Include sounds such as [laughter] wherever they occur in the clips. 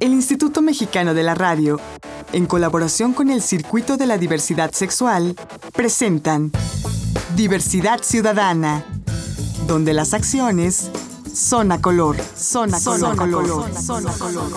El Instituto Mexicano de la Radio, en colaboración con el Circuito de la Diversidad Sexual, presentan Diversidad Ciudadana, donde las acciones son a color, son a color, color, son a color.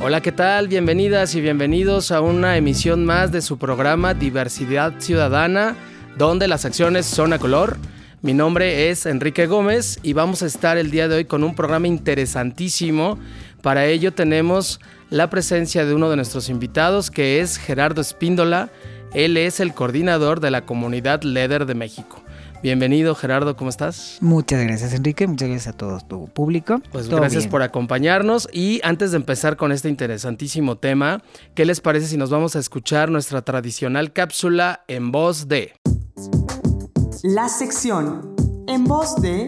Hola, ¿qué tal? Bienvenidas y bienvenidos a una emisión más de su programa Diversidad Ciudadana, donde las acciones son a color. Mi nombre es Enrique Gómez y vamos a estar el día de hoy con un programa interesantísimo. Para ello tenemos la presencia de uno de nuestros invitados que es Gerardo Espíndola. Él es el coordinador de la comunidad LEDER de México. Bienvenido Gerardo, ¿cómo estás? Muchas gracias Enrique, muchas gracias a todo tu público. Pues gracias por acompañarnos y antes de empezar con este interesantísimo tema, ¿qué les parece si nos vamos a escuchar nuestra tradicional cápsula en voz de... La sección en voz de...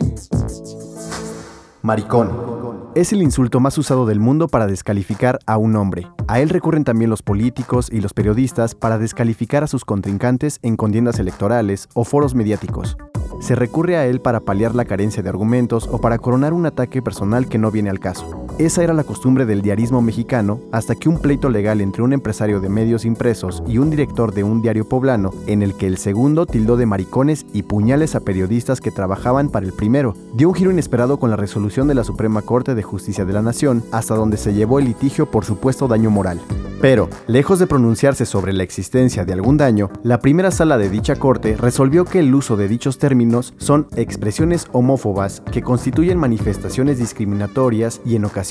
Maricón. Es el insulto más usado del mundo para descalificar a un hombre. A él recurren también los políticos y los periodistas para descalificar a sus contrincantes en contiendas electorales o foros mediáticos. Se recurre a él para paliar la carencia de argumentos o para coronar un ataque personal que no viene al caso. Esa era la costumbre del diarismo mexicano hasta que un pleito legal entre un empresario de medios impresos y un director de un diario poblano, en el que el segundo tildó de maricones y puñales a periodistas que trabajaban para el primero, dio un giro inesperado con la resolución de la Suprema Corte de Justicia de la Nación, hasta donde se llevó el litigio por supuesto daño moral. Pero, lejos de pronunciarse sobre la existencia de algún daño, la primera sala de dicha corte resolvió que el uso de dichos términos son expresiones homófobas que constituyen manifestaciones discriminatorias y en ocasiones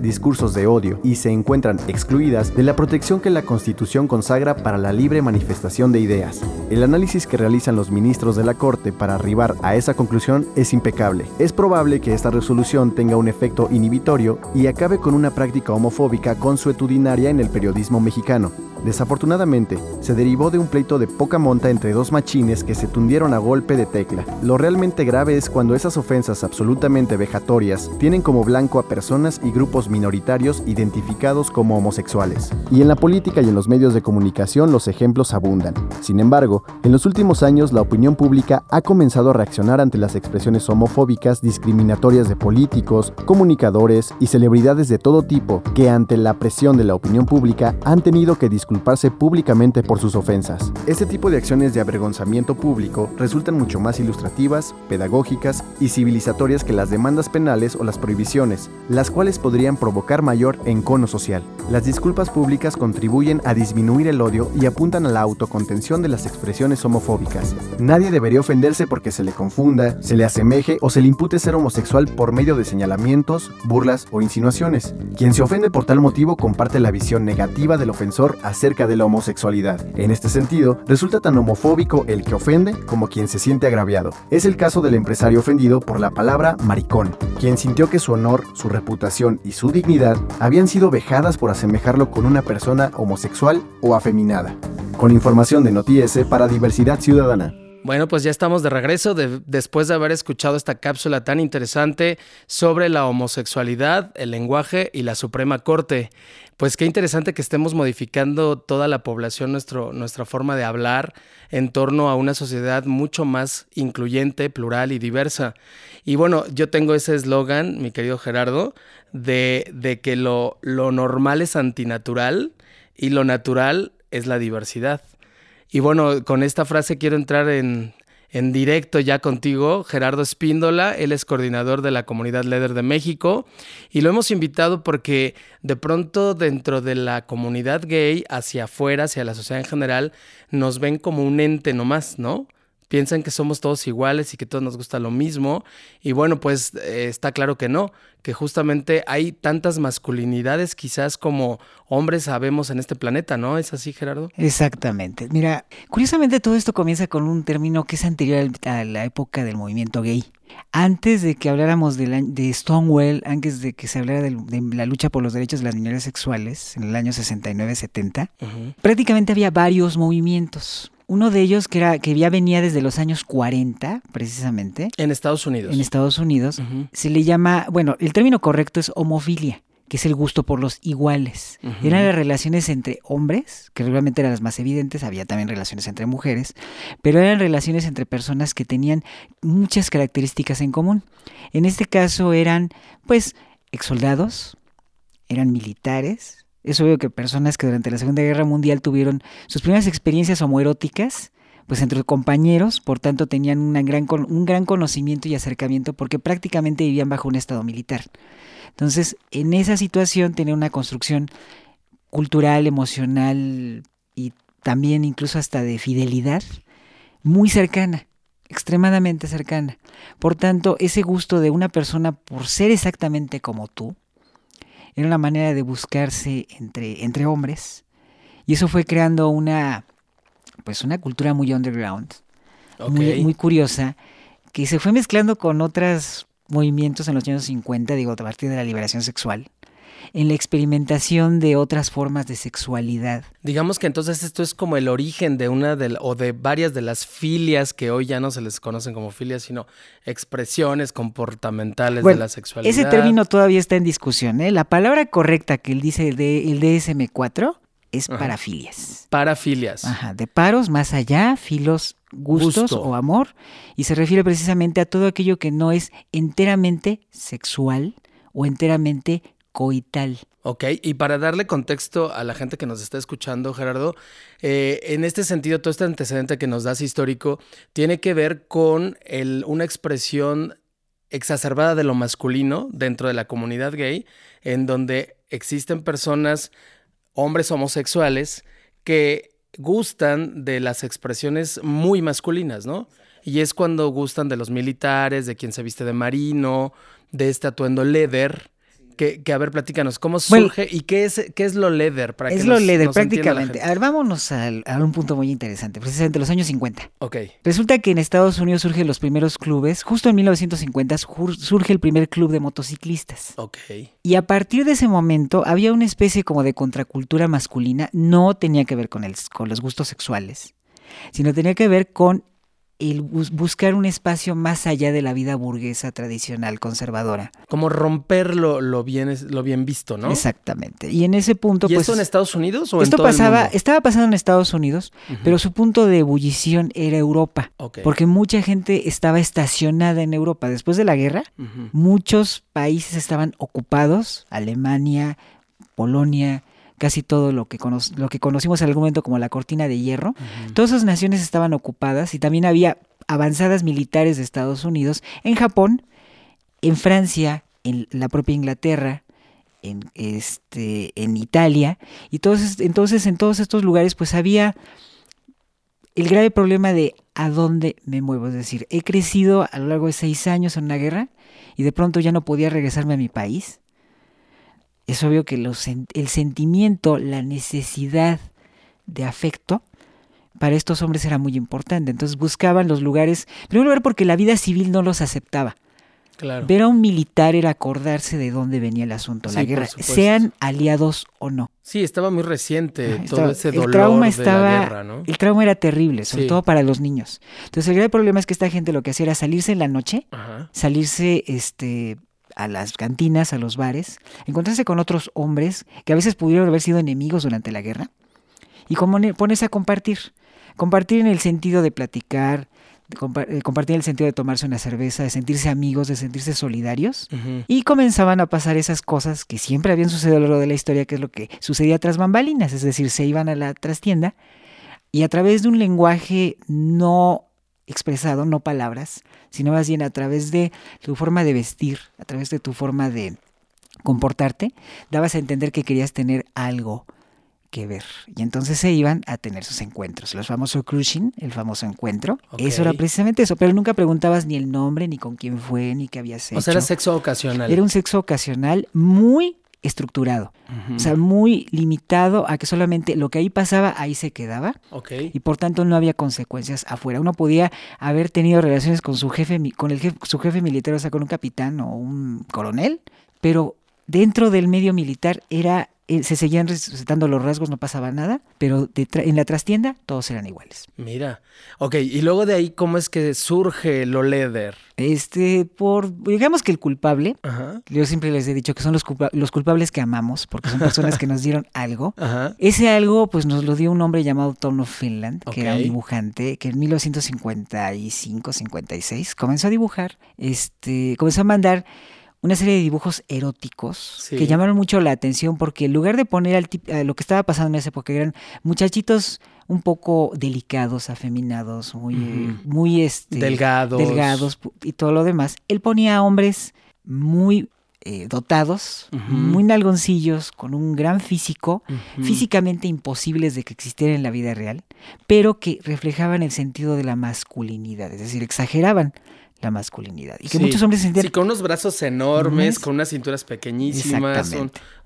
discursos de odio, y se encuentran excluidas de la protección que la Constitución consagra para la libre manifestación de ideas. El análisis que realizan los ministros de la Corte para arribar a esa conclusión es impecable. Es probable que esta resolución tenga un efecto inhibitorio y acabe con una práctica homofóbica consuetudinaria en el periodismo mexicano. Desafortunadamente, se derivó de un pleito de poca monta entre dos machines que se tundieron a golpe de tecla. Lo realmente grave es cuando esas ofensas absolutamente vejatorias tienen como blanco a personas y grupos minoritarios identificados como homosexuales. Y en la política y en los medios de comunicación los ejemplos abundan. Sin embargo, en los últimos años la opinión pública ha comenzado a reaccionar ante las expresiones homofóbicas discriminatorias de políticos, comunicadores y celebridades de todo tipo que ante la presión de la opinión pública han tenido que disculparse públicamente por sus ofensas. Este tipo de acciones de avergonzamiento público resultan mucho más ilustrativas, pedagógicas y civilizatorias que las demandas penales o las prohibiciones, las cuales podrían provocar mayor encono social. Las disculpas públicas contribuyen a disminuir el odio y apuntan a la autocontención de las expresiones homofóbicas. Nadie debería ofenderse porque se le confunda, se le asemeje o se le impute ser homosexual por medio de señalamientos, burlas o insinuaciones. Quien se ofende por tal motivo comparte la visión negativa del ofensor de la homosexualidad. En este sentido, resulta tan homofóbico el que ofende como quien se siente agraviado. Es el caso del empresario ofendido por la palabra maricón, quien sintió que su honor, su reputación y su dignidad habían sido vejadas por asemejarlo con una persona homosexual o afeminada. Con información de Notiese para Diversidad Ciudadana. Bueno, pues ya estamos de regreso después de haber escuchado esta cápsula tan interesante sobre la homosexualidad, el lenguaje y la Suprema Corte. Pues qué interesante que estemos modificando toda la población, nuestro, nuestra forma de hablar en torno a una sociedad mucho más incluyente, plural y diversa. Y bueno, yo tengo ese eslogan, mi querido Gerardo, de, de que lo, lo normal es antinatural y lo natural es la diversidad. Y bueno, con esta frase quiero entrar en, en directo ya contigo, Gerardo Espíndola. Él es coordinador de la comunidad LEDER de México y lo hemos invitado porque de pronto dentro de la comunidad gay, hacia afuera, hacia la sociedad en general, nos ven como un ente nomás, ¿no? Piensan que somos todos iguales y que todos nos gusta lo mismo. Y bueno, pues eh, está claro que no, que justamente hay tantas masculinidades quizás como hombres sabemos en este planeta, ¿no? ¿Es así, Gerardo? Exactamente. Mira, curiosamente todo esto comienza con un término que es anterior a la época del movimiento gay. Antes de que habláramos de, de Stonewall, antes de que se hablara de, la lucha por los derechos de las minorías sexuales, en el año 69-70, prácticamente había varios movimientos. Uno de ellos que, era, que ya venía desde los años 40, precisamente. En Estados Unidos. En Estados Unidos. Se le llama, bueno, el término correcto es homofilia que es el gusto por los iguales. Eran las relaciones entre hombres, que realmente eran las más evidentes, había también relaciones entre mujeres, pero eran relaciones entre personas que tenían muchas características en común. En este caso eran, pues, exsoldados, eran militares. Eso veo que personas que durante la Segunda Guerra Mundial tuvieron sus primeras experiencias homoeróticas, pues entre compañeros, por tanto tenían un gran conocimiento y acercamiento porque prácticamente vivían bajo un estado militar. Entonces, en esa situación tenía una construcción cultural, emocional y también incluso hasta de fidelidad muy cercana, extremadamente cercana. Por tanto, ese gusto de una persona por ser exactamente como tú, era una manera de buscarse entre, entre hombres. Y eso fue creando una, pues una cultura muy underground, muy, muy curiosa, que se fue mezclando con otras movimientos en los años 50, digo, a partir de la liberación sexual, en la experimentación de otras formas de sexualidad. Digamos que entonces esto es como el origen de una de, o de varias de las filias que hoy ya no se les conocen como filias, sino expresiones comportamentales de la sexualidad. Ese término todavía está en discusión. ¿eh? La palabra correcta que él dice de, el DSM4 es parafilias. Parafilias. Ajá, de paros más allá, filos gustos o amor, y se refiere precisamente a todo aquello que no es enteramente sexual o enteramente coital. Ok, y para darle contexto a la gente que nos está escuchando, Gerardo, eh, en este sentido, todo este antecedente que nos das histórico tiene que ver con el, una expresión exacerbada de lo masculino dentro de la comunidad gay, en donde existen personas, hombres homosexuales, que gustan de las expresiones muy masculinas, ¿no? Y es cuando gustan de los militares, de quien se viste de marino, de este atuendo leather, que, a ver, platícanos, ¿cómo surge y qué es, qué es lo leather? Para es lo leather, prácticamente. A ver, vámonos a un punto muy interesante, precisamente los años 50. Ok. Resulta que en Estados Unidos surgen los primeros clubes, justo en 1950 surge el primer club de motociclistas. Ok. Y a partir de ese momento había una especie como de contracultura masculina, no tenía que ver con, el, con los gustos sexuales, sino tenía que ver con el buscar un espacio más allá de la vida burguesa tradicional conservadora. Como romper lo, bien, lo bien visto, ¿no? Exactamente. Y en ese punto, ¿Y pues, esto en Estados Unidos o esto en todo pasaba, el mundo? estaba pasando en Estados Unidos, pero su punto de ebullición era Europa, porque mucha gente estaba estacionada en Europa después de la guerra. Muchos países estaban ocupados, Alemania, Polonia, casi todo lo que, lo que conocimos en algún momento como la cortina de hierro. Todas esas naciones estaban ocupadas y también había avanzadas militares de Estados Unidos en Japón, en Francia, en la propia Inglaterra, en, este, en Italia. Y entonces, entonces en todos estos lugares pues había el grave problema de a dónde me muevo. Es decir, he crecido a lo largo de seis años en una guerra y de pronto ya no podía regresarme a mi país es obvio que el sentimiento, la necesidad de afecto para estos hombres era muy importante. Entonces buscaban los lugares, en primer lugar porque la vida civil no los aceptaba. Claro. Ver a un militar era acordarse de dónde venía el asunto, la guerra, sean aliados o no. Sí, estaba muy reciente todo ese dolor el trauma estaba, de la guerra, ¿no? El trauma era terrible, sobre todo para los niños. Entonces el gran problema es que esta gente lo que hacía era salirse en la noche, salirse este a las cantinas, a los bares, encontrarse con otros hombres que a veces pudieron haber sido enemigos durante la guerra y ponerse a compartir. Compartir en el sentido de platicar, de eh, compartir en el sentido de tomarse una cerveza, de sentirse amigos, de sentirse solidarios. Y comenzaban a pasar esas cosas que siempre habían sucedido a lo largo de la historia, que es lo que sucedía tras bambalinas, es decir, se iban a la trastienda y a través de un lenguaje no expresado, no palabras, sino más bien a través de tu forma de vestir, a través de tu forma de comportarte, dabas a entender que querías tener algo que ver. Y entonces se iban a tener sus encuentros. Los famosos cruising, el famoso encuentro. Eso era precisamente eso. Pero nunca preguntabas ni el nombre, ni con quién fue, ni qué habías hecho. O sea, era sexo ocasional. Era un sexo ocasional muy estructurado. O sea, muy limitado a que solamente lo que ahí pasaba, ahí se quedaba. Y por tanto no había consecuencias afuera. Uno podía haber tenido relaciones con su jefe, con el su jefe militar, o sea, con un capitán o un coronel, pero dentro del medio militar era eh, se seguían respetando los rasgos, no pasaba nada, pero en la trastienda todos eran iguales. Mira, ok, y luego de ahí, ¿cómo es que surge lo leather? Este, por, digamos que el culpable, yo siempre les he dicho que son los, los culpables que amamos, porque son personas que nos dieron algo. [laughs] Ese algo, pues nos lo dio un hombre llamado Tom of Finland, que era un dibujante, que en 1955, 56 comenzó a dibujar, este, comenzó a mandar una serie de dibujos eróticos que llamaron mucho la atención porque en lugar de poner al a lo que estaba pasando en esa época eran muchachitos un poco delicados, afeminados, muy, muy este, delgados. delgados y todo lo demás, él ponía a hombres muy eh, dotados, muy nalgoncillos, con un gran físico, físicamente imposibles de que existieran en la vida real, pero que reflejaban el sentido de la masculinidad, es decir, exageraban la masculinidad. Y que muchos hombres sentían... Sí, con unos brazos enormes, con unas cinturas pequeñísimas,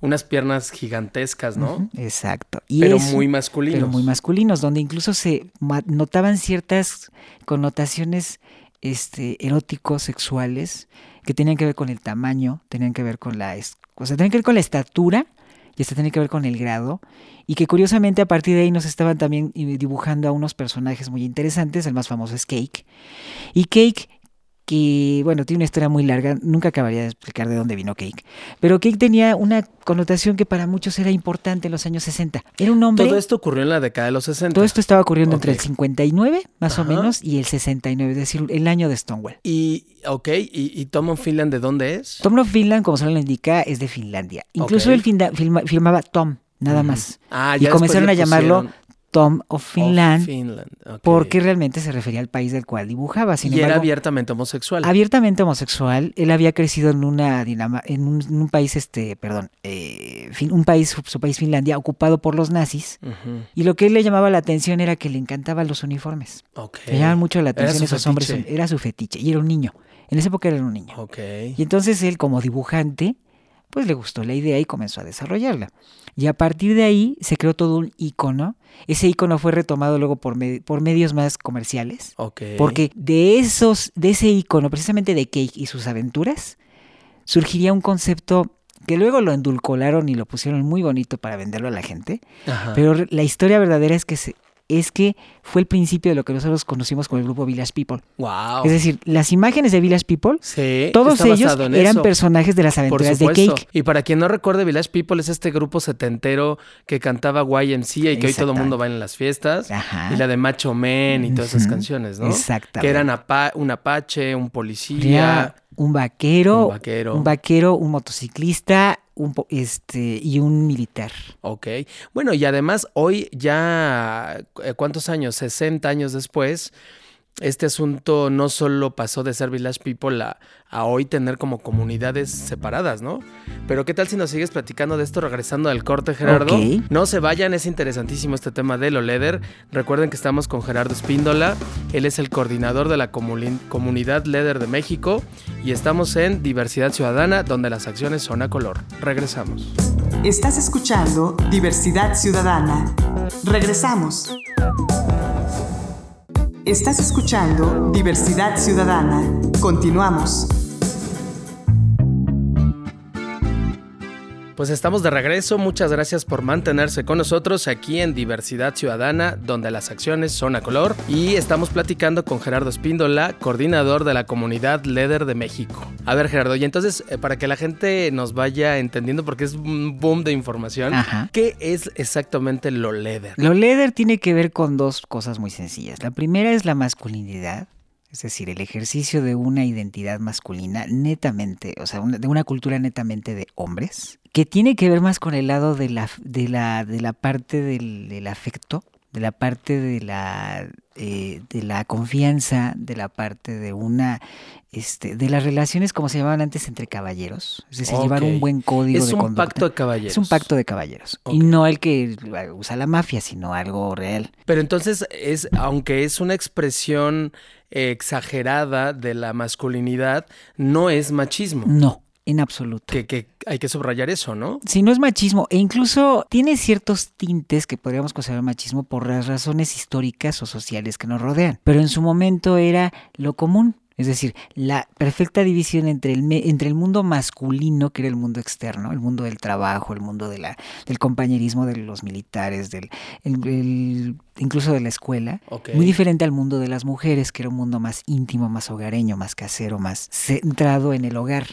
unas piernas gigantescas, ¿no? Exacto. pero muy masculinos. Pero muy masculinos, donde incluso se notaban ciertas connotaciones este, eróticos, sexuales, que tenían que ver con el tamaño, tenían que ver con la... O sea, tenían que ver con la estatura y esto tiene que ver con el grado, y que curiosamente a partir de ahí nos estaban también dibujando a unos personajes muy interesantes, el más famoso es Cake, y Cake que, bueno, tiene una historia muy larga, nunca acabaría de explicar de dónde vino Cake, pero Cake tenía una connotación que para muchos era importante en los años 60. Era un hombre... Todo esto ocurrió en la década de los 60. Todo esto estaba ocurriendo entre el 59, más o menos, y el 69, es decir, el año de Stonewall. Y, ok, ¿y, Tom of Finland de dónde es? Tom of Finland, como se lo indica, es de Finlandia. Incluso él filmaba Tom, nada más. Ah, y comenzaron a llamarlo Tom of Finland, porque realmente se refería al país del cual dibujaba. y era abiertamente homosexual. Abiertamente homosexual. Él había crecido en una en un, país, este, perdón, eh, un país, su país Finlandia, ocupado por los nazis. Y lo que él le llamaba la atención era que le encantaban los uniformes. Le llamaban mucho la atención esos hombres. Era su fetiche. Y era un niño. En esa época era un niño. Y entonces él, como dibujante, pues le gustó la idea y comenzó a desarrollarla. Y a partir de ahí se creó todo un icono. Ese icono fue retomado luego por, por medios más comerciales. Porque de esos, de ese icono, precisamente de Cake y sus aventuras, surgiría un concepto que luego lo endulcolaron y lo pusieron muy bonito para venderlo a la gente. Pero la historia verdadera es que se, es que fue el principio de lo que nosotros conocimos como el grupo Village People. Wow. Es decir, las imágenes de Village People, todos ellos eran personajes de las aventuras de Cake. Y para quien no recuerde, Village People es este grupo setentero que cantaba YMCA y que hoy todo el mundo va en las fiestas. Y la de Macho Men y todas esas canciones, ¿no? Exactamente. Que eran un apache, un policía. un vaquero, un vaquero, un vaquero, un motociclista, un, este, y un militar. Ok. Bueno, y además hoy ya, eh, ¿cuántos años? 60 años después, este asunto no solo pasó de ser Village People a, hoy tener como comunidades separadas, ¿no? Pero ¿qué tal si nos sigues platicando de esto regresando al corte, Gerardo? No se vayan, es interesantísimo este tema de lo Leder. Recuerden que estamos con Gerardo Espíndola, él es el coordinador de la comunidad Leder de México y estamos en Diversidad Ciudadana, donde las acciones son a color. Regresamos. Estás escuchando Diversidad Ciudadana. Regresamos. Estás escuchando Diversidad Ciudadana. Continuamos. Pues estamos de regreso, muchas gracias por mantenerse con nosotros aquí en Diversidad Ciudadana, donde las acciones son a color, y estamos platicando con Gerardo Espíndola, coordinador de la comunidad LEDER de México. A ver Gerardo, y entonces eh, para que la gente nos vaya entendiendo, porque es un boom de información, ¿qué es exactamente lo LEDER? Lo LEDER tiene que ver con dos cosas muy sencillas. La primera es la masculinidad, es decir, el ejercicio de una identidad masculina netamente, o sea, de una cultura netamente de hombres, que tiene que ver más con el lado de la, de la, de la parte del, afecto, de la parte de la, eh, de la confianza, de la parte de una, este, de las relaciones como se llamaban antes entre caballeros, es decir, llevar un buen código de conducta. Es un pacto de caballeros. Es un pacto de caballeros. Y no el que usa la mafia, sino algo real. Pero entonces es, aunque es una expresión exagerada de la masculinidad no es machismo. No, en absoluto. Que, hay que subrayar eso, ¿no? Sí, no es machismo. E incluso tiene ciertos tintes que podríamos considerar machismo por las razones históricas o sociales que nos rodean. Pero en su momento era lo común. Es decir, la perfecta división entre el, entre el mundo masculino, que era el mundo externo, el mundo del trabajo, el mundo de la, del compañerismo de los militares, del, incluso de la escuela, muy diferente al mundo de las mujeres, que era un mundo más íntimo, más hogareño, más casero, más centrado en el hogar.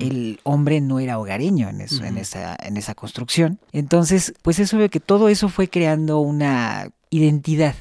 El hombre no era hogareño en, eso, en, esa, en esa construcción. Entonces, pues eso ve que todo eso fue creando una identidad.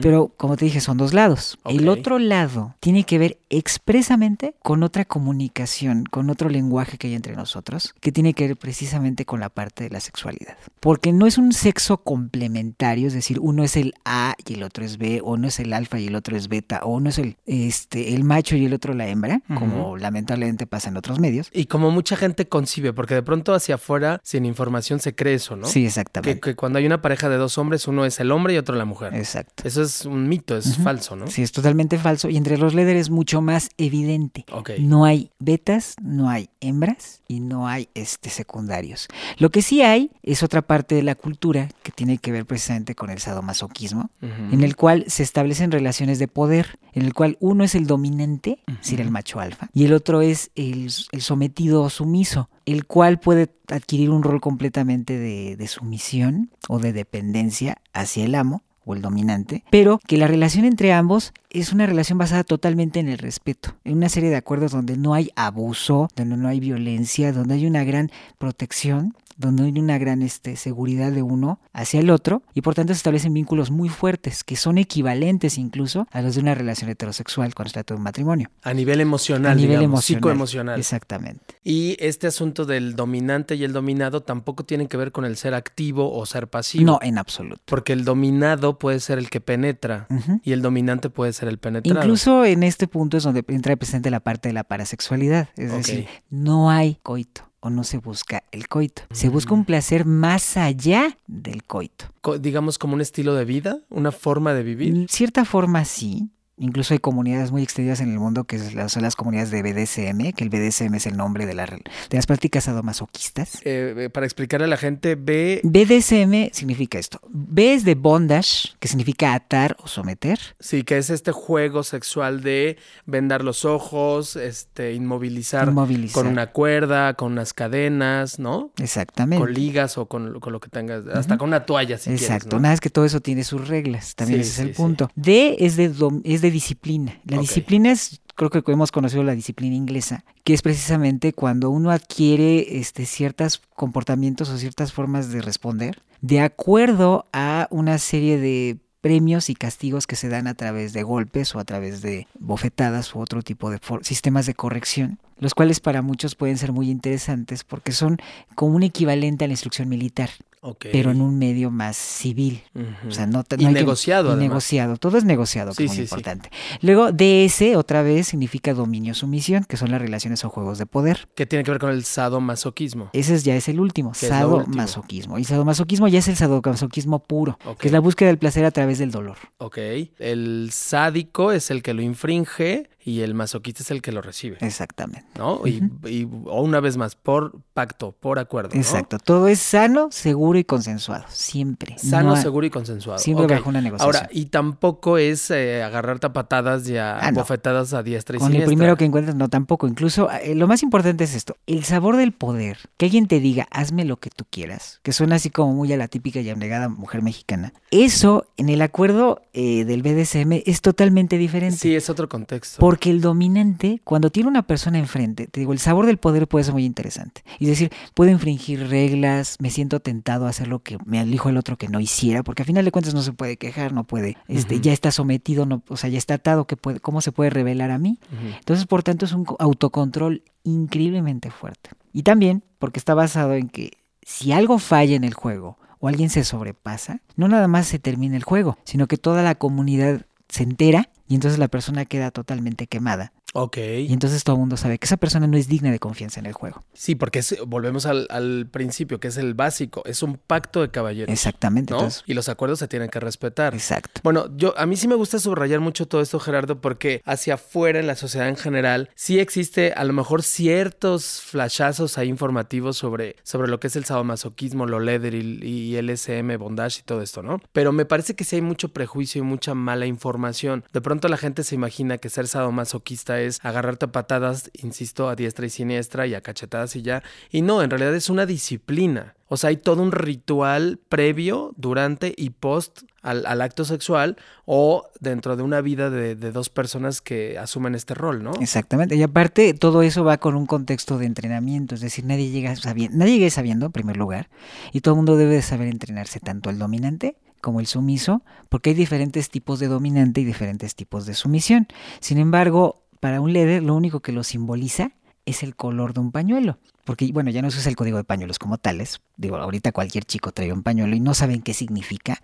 Pero como te dije, son dos lados. El otro lado tiene que ver expresamente con otra comunicación, con otro lenguaje que hay entre nosotros, que tiene que ver precisamente con la parte de la sexualidad. Porque no es un sexo complementario, es decir, uno es el A y el otro es B, o no es el alfa y el otro es beta, o uno es el, este, el macho y el otro la hembra, como lamentablemente pasa en otros medios. Y como mucha gente concibe, porque de pronto hacia afuera, sin información, se cree eso, ¿no? Sí, exactamente. que cuando hay una pareja de dos hombres, uno es el hombre y otro la mujer. Exacto. Eso es un mito, es falso, ¿no? Sí, es totalmente falso. Y entre los líderes es mucho más evidente. No hay betas, no hay hembras y no hay este, secundarios. Lo que sí hay es otra parte de la cultura que tiene que ver precisamente con el sadomasoquismo, en el cual se establecen relaciones de poder, en el cual uno es el dominante, es decir, el macho alfa, y el otro es el, sometido o sumiso, el cual puede adquirir un rol completamente de sumisión o de dependencia hacia el amo o el dominante, pero que la relación entre ambos es una relación basada totalmente en el respeto, en una serie de acuerdos donde no hay abuso, donde no hay violencia, donde hay una gran protección donde hay una gran este, seguridad de uno hacia el otro y por tanto se establecen vínculos muy fuertes que son equivalentes incluso a los de una relación heterosexual cuando se trata de un matrimonio. A nivel emocional, a nivel digamos, psicoemocional. Exactamente. Y este asunto del dominante y el dominado tampoco tienen que ver con el ser activo o ser pasivo. No, en absoluto. Porque el dominado puede ser el que penetra y el dominante puede ser el penetrado. Incluso en este punto es donde entra presente la parte de la parasexualidad, es decir, no hay coito o no se busca el coito. Se busca un mm. placer más allá del coito. digamos como un estilo de vida, una forma de vivir. En cierta forma sí, Incluso hay comunidades muy extendidas en el mundo que son las comunidades de BDSM, que el BDSM es el nombre de, la, de las prácticas sadomasoquistas. Eh, eh, para explicarle a la gente, B... BDSM significa esto. B es de bondage, que significa atar o someter. Sí, que es este juego sexual de vendar los ojos, este, inmovilizar, con una cuerda, con unas cadenas, ¿no? Exactamente. Con ligas o con, lo que tengas, hasta con una toalla si Exacto, una vez que todo eso tiene sus reglas, también ese es el punto. D es de, es de disciplina. La disciplina es, creo que hemos conocido la disciplina inglesa, que es precisamente cuando uno adquiere este, ciertos comportamientos o ciertas formas de responder de acuerdo a una serie de premios y castigos que se dan a través de golpes o a través de bofetadas u otro tipo de sistemas de corrección, los cuales para muchos pueden ser muy interesantes porque son como un equivalente a la instrucción militar pero en un medio más civil. O sea, no, y negociado. negociado, todo es negociado, que es muy importante. Luego, DS, otra vez, significa dominio-sumisión, que son las relaciones o juegos de poder. ¿Qué tiene que ver con el sadomasoquismo? Ese ya es el último, sadomasoquismo. Y sadomasoquismo ya es el sadomasoquismo puro, que es la búsqueda del placer a través del dolor. Ok. El sádico es el que lo infringe y el masoquista es el que lo recibe. Exactamente. ¿No? y, o una vez más, por pacto, por acuerdo. Exacto. Todo es sano, seguro y consensuado. Siempre. Sano, seguro y consensuado. Siempre bajo una negociación. Ahora, y tampoco es eh, agarrarte a patadas y a ah, bofetadas a diestra y Con el primero que encuentras, no, tampoco. Incluso, eh, lo más importante es esto: el sabor del poder. Que alguien te diga, hazme lo que tú quieras. Que suena así como muy a la típica y abnegada mujer mexicana. Eso, en el acuerdo eh, del BDSM, es totalmente diferente. Sí, es otro contexto. Porque el dominante, cuando tiene una persona enfrente, te digo, el sabor del poder puede ser muy interesante. Es decir, puedo infringir reglas, me siento tentado a hacer lo que me dijo el otro que no hiciera, porque al final de cuentas no se puede quejar, no puede, este, ya está sometido, no, o sea, ya está atado, que puede, ¿cómo se puede revelar a mí? Entonces, por tanto, es un autocontrol increíblemente fuerte. Y también porque está basado en que si algo falla en el juego o alguien se sobrepasa, no nada más se termina el juego, sino que toda la comunidad se entera y entonces la persona queda totalmente quemada. Ok. Y entonces todo el mundo sabe que esa persona no es digna de confianza en el juego. Sí, porque es- volvemos al, al principio, que es el básico. Es un pacto de caballeros. Exactamente. ¿no? Entonces, Y los acuerdos se tienen que respetar. exacto. Bueno, yo a mí sí me gusta subrayar mucho todo esto, Gerardo, porque hacia afuera en la sociedad en general sí existe a lo mejor ciertos flashazos ahí informativos sobre, sobre lo que es el sadomasoquismo, lo leather y, y LSM, bondage y todo esto, ¿no? Pero me parece que sí hay mucho prejuicio y mucha mala información. De pronto la gente se imagina que ser sadomasoquista es agarrarte a patadas, insisto, a diestra y siniestra y a cachetadas y ya. Y no, en realidad es una disciplina. O sea, hay todo un ritual previo, durante y post al, al acto sexual o dentro de una vida de, de dos personas que asumen este rol, ¿no? Exactamente. Y aparte, todo eso va con un contexto de entrenamiento. Es decir, nadie llega sabiendo, nadie llega sabiendo, en primer lugar, y todo el mundo debe de saber entrenarse, tanto el dominante como el sumiso, porque hay diferentes tipos de dominante y diferentes tipos de sumisión. Sin embargo, para un líder, lo único que lo simboliza es el color de un pañuelo. Porque, bueno, ya no se usa el código de pañuelos como tales. Digo, ahorita cualquier chico trae un pañuelo y no saben qué significa.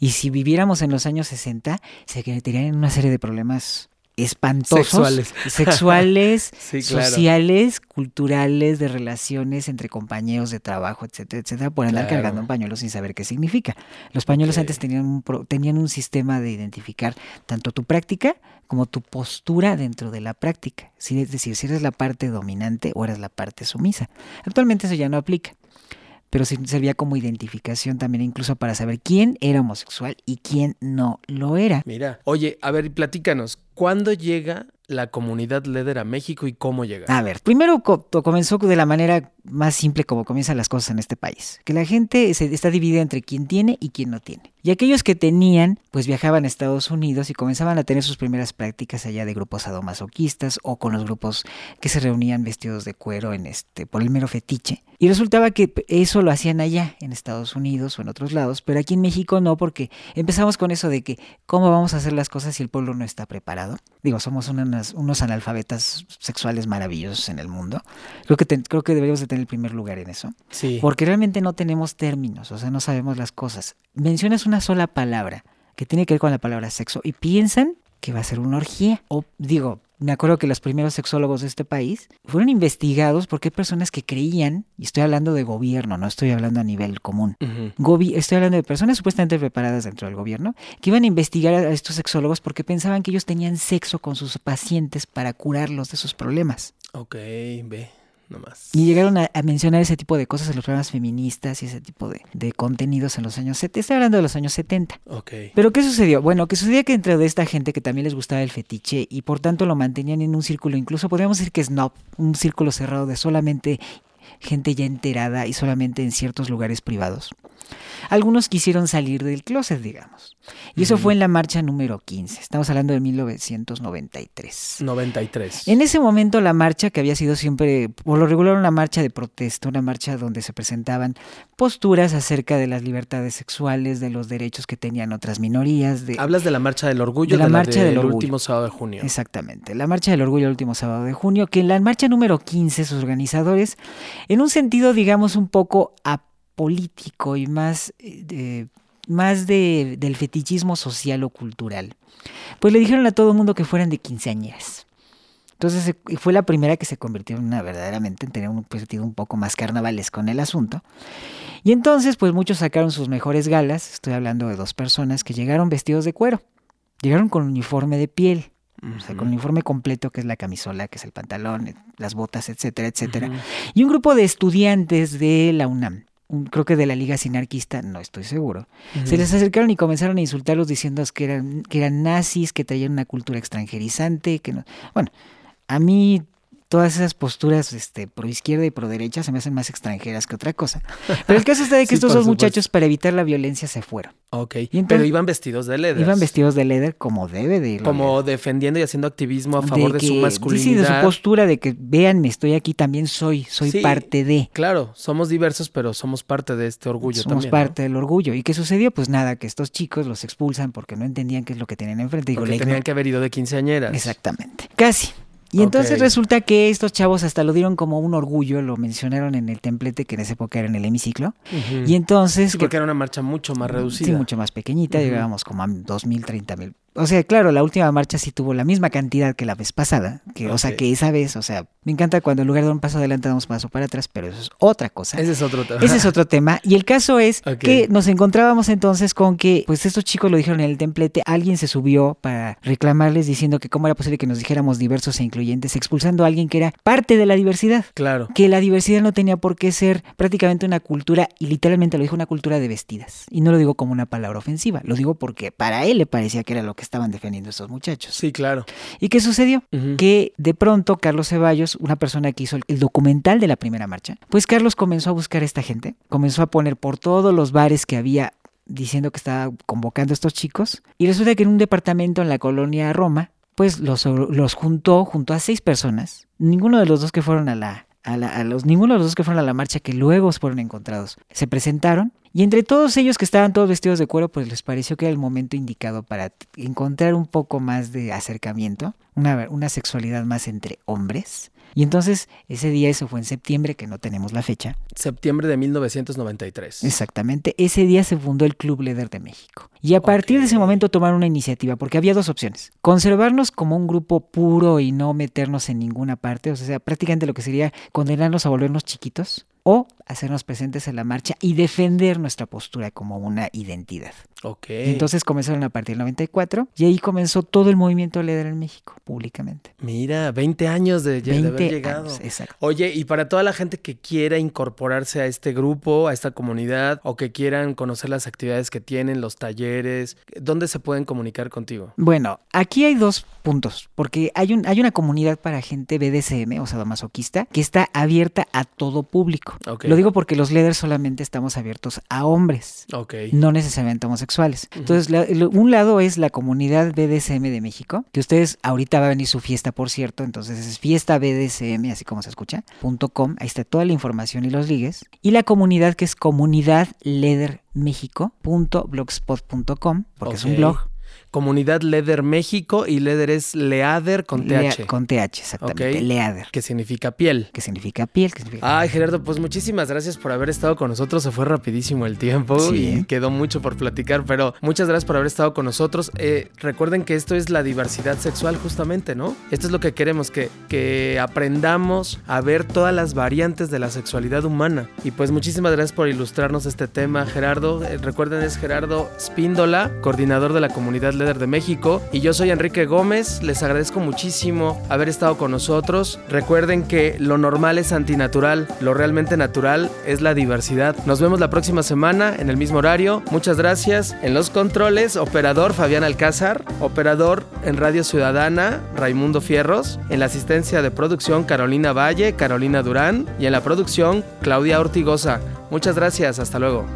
Y si viviéramos en los años 60, se meterían en una serie de problemas espantosos. Sexuales. [laughs] Sexuales, [laughs] Sí, claro. sociales, culturales, de relaciones entre compañeros de trabajo, etcétera, etcétera, por andar Claro. cargando un pañuelo sin saber qué significa. Los pañuelos antes tenían un, pro- tenían un sistema de identificar tanto tu práctica como tu postura dentro de la práctica. Sí, Es decir, si eres la parte dominante o eres la parte sumisa. Actualmente eso ya no aplica. Pero sí servía como identificación también incluso para saber quién era homosexual y quién no lo era. Mira, oye, a ver, platícanos, ¿cuándo llega la comunidad Leder a México y cómo llega? A ver, primero comenzó de la manera más simple como comienzan las cosas en este país, que la gente se, está dividida entre quien tiene y quien no tiene. Y aquellos que tenían, pues viajaban a Estados Unidos y comenzaban a tener sus primeras prácticas allá de grupos sadomasoquistas o con los grupos que se reunían vestidos de cuero en este por el mero fetiche. Y resultaba que eso lo hacían allá en Estados Unidos o en otros lados, pero aquí en México no, porque empezamos con eso de que cómo vamos a hacer las cosas si el pueblo no está preparado. Digo, somos unas- unos analfabetas sexuales maravillosos en el mundo. Creo que, te- creo que deberíamos de tener el primer lugar en eso. Sí. Porque realmente no tenemos términos, o sea, no sabemos las cosas. Mencionas una sola palabra que tiene que ver con la palabra sexo y piensan que va a ser una orgía. O digo, me acuerdo que los primeros sexólogos de este país fueron investigados porque hay personas que creían, y estoy hablando de gobierno, no estoy hablando a nivel común. Gobi- estoy hablando de personas supuestamente preparadas dentro del gobierno que iban a investigar a estos sexólogos porque pensaban que ellos tenían sexo con sus pacientes para curarlos de sus problemas. Ok, ve, nomás. Y llegaron a, a mencionar ese tipo de cosas en los programas feministas y ese tipo de, de contenidos en los años 70. Estoy hablando de los años 70. Ok. Pero ¿qué sucedió? Bueno, que sucedía que entre de esta gente que también les gustaba el fetiche y por tanto lo mantenían en un círculo, incluso podríamos decir que snob, un círculo cerrado de solamente gente ya enterada y solamente en ciertos lugares privados. Algunos quisieron salir del closet, digamos. Y eso fue en la marcha número 15. Estamos hablando de 1993. 93. En ese momento la marcha, que había sido siempre, por lo regular, una marcha de protesta, una marcha donde se presentaban posturas acerca de las libertades sexuales, de los derechos que tenían otras minorías, de... Hablas de la marcha del orgullo, de la marcha del orgullo. último sábado de junio. Exactamente, la marcha del orgullo el último sábado de junio, que en la marcha número 15 sus organizadores, en un sentido digamos un poco apolítico y más, eh, de- más de, del fetichismo social o cultural, pues le dijeron a todo el mundo que fueran de quinceañeras. Entonces fue la primera que se convirtió en una verdaderamente en tener un sentido un poco más carnavalesco en el asunto. Y entonces pues muchos sacaron sus mejores galas, estoy hablando de dos personas que llegaron vestidos de cuero, llegaron con uniforme de piel, o sea, con el uniforme completo, que es la camisola, que es el pantalón, las botas, etcétera, etcétera. Y un grupo de estudiantes de la UNAM, un- creo que de la Liga Sinarquista, no estoy seguro, se les acercaron y comenzaron a insultarlos diciendo que eran, que eran nazis, que traían una cultura extranjerizante, que no. Bueno, a mí todas esas posturas este, pro izquierda y pro derecha se me hacen más extranjeras que otra cosa. Pero el caso está de que [laughs] Sí, estos dos supuesto. muchachos, para evitar la violencia, se fueron. Ok. entonces- Pero iban vestidos de leather. Iban vestidos de leather como debe de ir. Como defendiendo y haciendo activismo a favor de, su masculinidad. sí, de su postura de que véanme, estoy aquí, también soy, soy Sí, parte de. Claro, somos diversos, pero somos parte de este orgullo Somos también. ¿no? parte del orgullo. ¿Y qué sucedió? Pues nada, que estos chicos los expulsan porque no entendían qué es lo que tenían enfrente. Digo, Porque tenían que haber ido de quinceañeras. Exactamente. Casi. Y entonces Ok. resulta que estos chavos hasta lo dieron como un orgullo, lo mencionaron en el templete que en esa época era en el hemiciclo. Ujú. Y entonces... Sí, porque era una marcha mucho más reducida. Sí, mucho más pequeñita, Ujú. llegábamos como a 2.000, 30.000 O sea, claro, la última marcha sí tuvo la misma cantidad que la vez pasada. Que, O sea, que esa vez, o sea, me encanta cuando en lugar de dar un paso adelante damos un paso para atrás, pero eso es otra cosa. Ese es otro tema. Ese es otro tema. Y el caso es que nos encontrábamos entonces con que, pues estos chicos lo dijeron en el templete, alguien se subió para reclamarles diciendo que cómo era posible que nos dijéramos diversos e incluyentes, expulsando a alguien que era parte de la diversidad. Claro. Que la diversidad no tenía por qué ser prácticamente una cultura, y literalmente lo dijo, una cultura de vestidas. Y no lo digo como una palabra ofensiva, lo digo porque para él le parecía que era lo que estaban defendiendo estos muchachos. Sí, claro. ¿Y qué sucedió? Que de pronto Carlos Ceballos, una persona que hizo el- el documental de la primera marcha, pues Carlos comenzó a buscar a esta gente, comenzó a poner por todos los bares que había diciendo que estaba convocando a estos chicos y resulta que en un departamento en la colonia Roma, pues los, los juntó junto a seis personas, ninguno de los dos que fueron a la a, la- a los ninguno de los dos que fueron a la marcha que luego fueron encontrados se presentaron y entre todos ellos que estaban todos vestidos de cuero pues les pareció que era el momento indicado para encontrar un poco más de acercamiento una, una sexualidad más entre hombres y entonces ese día eso fue en septiembre que no tenemos la fecha Septiembre de 1993. Exactamente. Ese día se fundó el Club Leder de México. Y a partir de ese momento tomaron una iniciativa, porque había dos opciones. Conservarnos como un grupo puro y no meternos en ninguna parte, o sea, prácticamente lo que sería condenarnos a volvernos chiquitos, o hacernos presentes en la marcha y defender nuestra postura como una identidad. Ok. Entonces comenzaron a partir del 94 y ahí comenzó todo el movimiento Leder en México, públicamente. Mira, 20 años de, de 20 haber llegado. años, exacto. Oye, y para toda la gente que quiera incorporarse a este grupo, a esta comunidad, o que quieran conocer las actividades que tienen, los talleres, ¿dónde se pueden comunicar contigo? Bueno, aquí hay dos puntos, porque hay, un, hay una comunidad para gente BDSM, o sadomasoquista, que está abierta a todo público. Lo digo porque los leaders solamente estamos abiertos a hombres. No necesariamente homosexuales. Entonces, la- lo- un lado es la comunidad BDSM de México, que ustedes ahorita va a venir su fiesta, por cierto, entonces es fiesta BDSM, así como se escucha, punto .com, ahí está toda la información y los ligues. Y la comunidad que es comunidad ledermexico.blogspot.com, porque es un blog. Comunidad Leder México y Leder es Leader con Lea- TH. con TH, exactamente. Ok. Leader. Que significa piel. Que significa piel, que significa. Ay, Gerardo, pues muchísimas gracias por haber estado con nosotros. Se fue rapidísimo el tiempo Sí. y quedó mucho por platicar, pero muchas gracias por haber estado con nosotros. Eh, recuerden que esto es la diversidad sexual justamente, ¿no? Esto es lo que queremos, que, que aprendamos a ver todas las variantes de la sexualidad humana. Y pues muchísimas gracias por ilustrarnos este tema, Gerardo. Eh, recuerden, es Gerardo Spíndola, coordinador de la comunidad Leder de México. Y yo soy Enrique Gómez. Les agradezco muchísimo haber estado con nosotros. Recuerden que lo normal es antinatural, lo realmente natural es la diversidad. Nos vemos la próxima semana en el mismo horario. Muchas gracias. En los controles, operador Fabián Alcázar, operador en Radio Ciudadana, Raimundo Fierros, en la asistencia de producción Carolina Valle, Carolina Durán y en la producción Claudia Ortigosa. Muchas gracias, hasta luego.